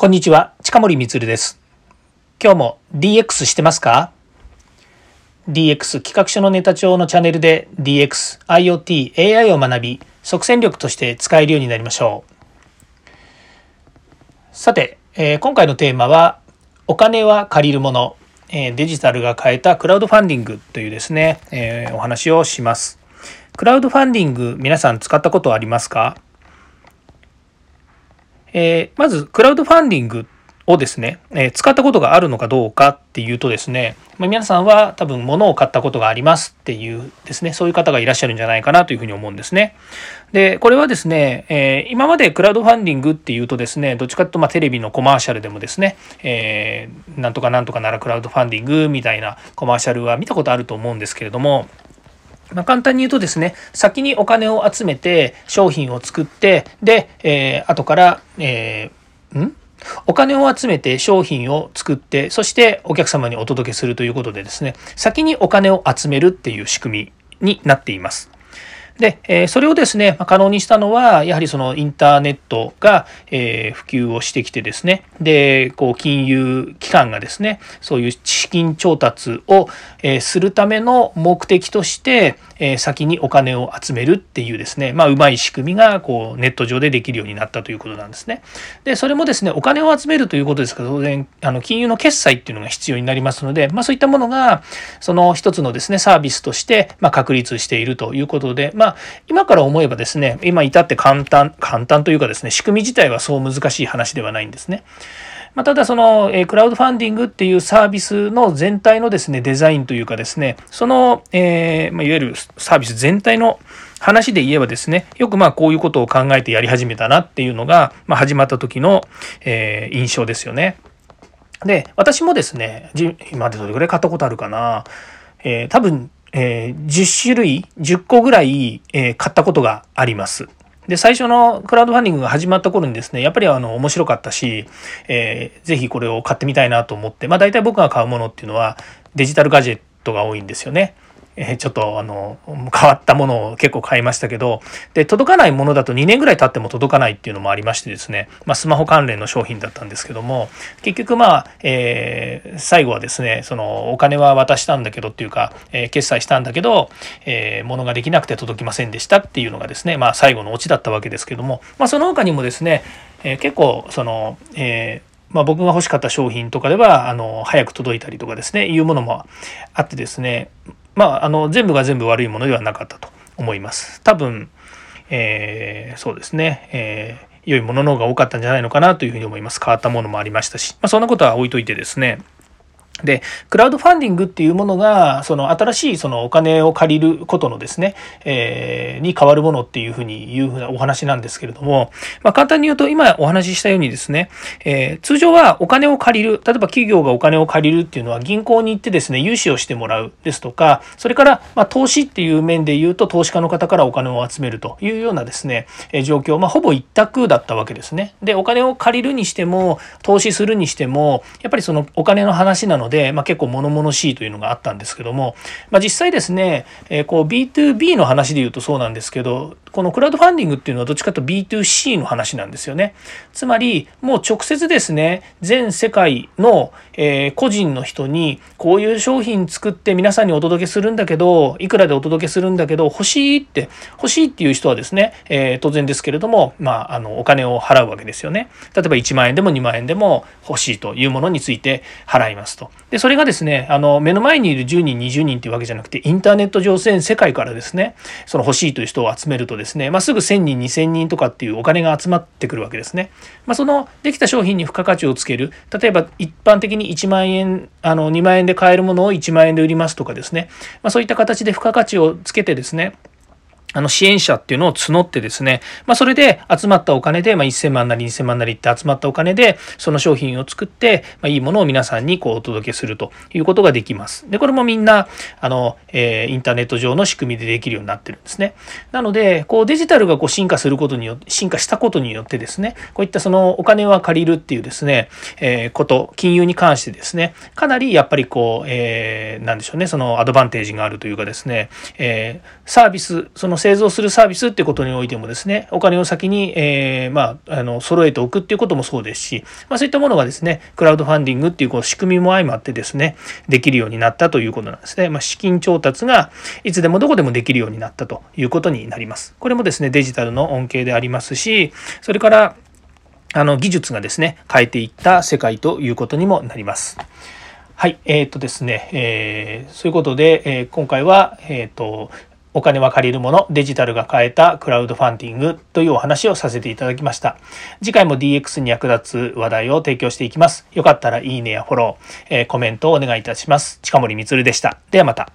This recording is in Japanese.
こんにちは、近森光です。今日も DX してますか ?DX 企画書のネタ帳のチャンネルで DX、IoT、AI を学び、即戦力として使えるようになりましょう。さて、えー、今回のテーマは、お金は借りるもの、えー、デジタルが変えたクラウドファンディングというですね、えー、お話をします。クラウドファンディング、皆さん使ったことありますか？えー、まず、クラウドファンディングをですね、えー、使ったことがあるのかどうかっていうとですね、まあ、皆さんは多分物を買ったことがありますっていうですね、そういう方がいらっしゃるんじゃないかなというふうに思うんですね。で、これはですね、えー、今までクラウドファンディングっていうとですね、どっちかというとまテレビのコマーシャルでもですね、えー、なんとかなんとかならクラウドファンディングみたいなコマーシャルは見たことあると思うんですけれども、まあ、簡単に言うとですね、先にお金を集めて商品を作って、で、えー、後から、えー、ん？お金を集めて商品を作って、そしてお客様にお届けするということでですね、先にお金を集めるっていう仕組みになっています。で、えそれをですね、可能にしたのは、やはりそのインターネットが、え普及をしてきてですね、で、こう、金融機関がですね、そういう資金調達を、えするための目的として、え先にお金を集めるっていうですね、まあ、うまい仕組みが、こう、ネット上でできるようになったということなんですね。で、それもですね、お金を集めるということですから、当然、あの、金融の決済っていうのが必要になりますので、まあ、そういったものが、その一つのですね、サービスとして、ま、確立しているということで、まあ、今から思えばですね、今至って簡単、簡単というかですね、仕組み自体はそう難しい話ではないんですね。まあ、ただその、えクラウドファンディングっていうサービスの全体のですね、デザインというかですね、その、え、まあ、いわゆるサービス全体の話で言えばですね、よくまあこういうことを考えてやり始めたなっていうのが、まあ、始まった時の、えー、印象ですよね。で、私もですね、今までどれぐらい買ったことあるかな。えー、多分えー、10種類、10個ぐらい、えー、買ったことがあります。で、最初のクラウドファンディングが始まった頃にですね、やっぱりあの、面白かったし、えー、ぜひこれを買ってみたいなと思って、まあ大体僕が買うものっていうのはデジタルガジェットが多いんですよね。えちょっとあの変わったものを結構買いましたけどで届かないものだと2年ぐらい経っても届かないっていうのもありましてですね、まあ、スマホ関連の商品だったんですけども結局まあ、えー、最後はですねそのお金は渡したんだけどっていうか、えー、決済したんだけど、えー、物ができなくて届きませんでしたっていうのがですね、まあ、最後のオチだったわけですけども、まあ、その他にもですね、え結構その、えまあ、僕が欲しかった商品とかではあの早く届いたりとかですねいうものもあってですねまあ、あの全部が全部悪いものではなかったと思います。多分、えー、そうですね、えー、良いものの方が多かったんじゃないのかなというふうに思います。変わったものもありましたし、まあ、そんなことは置いといてですね、で、クラウドファンディングっていうものが、その新しいそのお金を借りることのですね、えー、に変わるものっていうふうに言うふうなお話なんですけれども、まあ簡単に言うと今お話ししたようにですね、えー、通常はお金を借りる、例えば企業がお金を借りるっていうのは銀行に行ってですね、融資をしてもらうですとか、それからまあ投資っていう面で言うと投資家の方からお金を集めるというようなですね、え状況、まあほぼ一択だったわけですね。で、お金を借りるにしても、投資するにしても、やっぱりそのお金の話なので、でまあ、結構物々しいというのがあったんですけども、まあ、実際ですね、えー、こう B2B の話で言うとそうなんですけどこのクラウドファンディングっていうのはどっちかというと B2C の話なんですよね。つまりもう直接ですね全世界の、えー、個人の人にこういう商品作って皆さんにお届けするんだけどいくらでお届けするんだけど欲しいって欲しいっていう人はですね、えー、当然ですけれども、まあ、あのお金を払うわけですよね。例えば1万円でも2万円でも欲しいというものについて払いますと。でそれがですねあの目の前にいる10人20人っていうわけじゃなくてインターネット上全世界からですねその欲しいという人を集めるとですね、まあ、すぐ1000人2000人とかっていうお金が集まってくるわけですね。まあ、そのできた商品に付加価値をつける例えば一般的に1万円あの2万円で買えるものを1万円で売りますとかですね、まあ、そういった形で付加価値をつけてですねあの支援者っていうのを募ってですね、まあ、それで集まったお金で、まあ、1000万なり2000万なりって集まったお金で、その商品を作って、まあ、いいものを皆さんにこうお届けするということができます。で、これもみんな、あの、えー、インターネット上の仕組みでできるようになってるんですね。なので、こうデジタルがこう進化することによって、進化したことによってですね、こういったそのお金は借りるっていうですね、えー、こと、金融に関してですね、かなりやっぱりこう、えー、なんでしょうね、そのアドバンテージがあるというかですね、えー、サービス、その製造するサービスってことにおいてもですね、お金を先に、えー、まあ、あの、揃えておくっていうこともそうですし、まあ、そういったものがですね、クラウドファンディングっていうこう仕組みも相まってですね、できるようになったということなんですね。まあ、資金調達がいつでもどこでもできるようになったということになります。これもですね、デジタルの恩恵でありますし、それから、あの、技術がですね、変えていった世界ということにもなります。はい、えっ、ー、とですね、えー、そういうことで、えー、今回は、えっ、と、お金は借りるもの、デジタルが変えたクラウドファンディングというお話をさせていただきました。次回も DX に役立つ話題を提供していきます。よかったらいいねやフォロー、えー、コメントをお願いいたします。近森光でした。ではまた。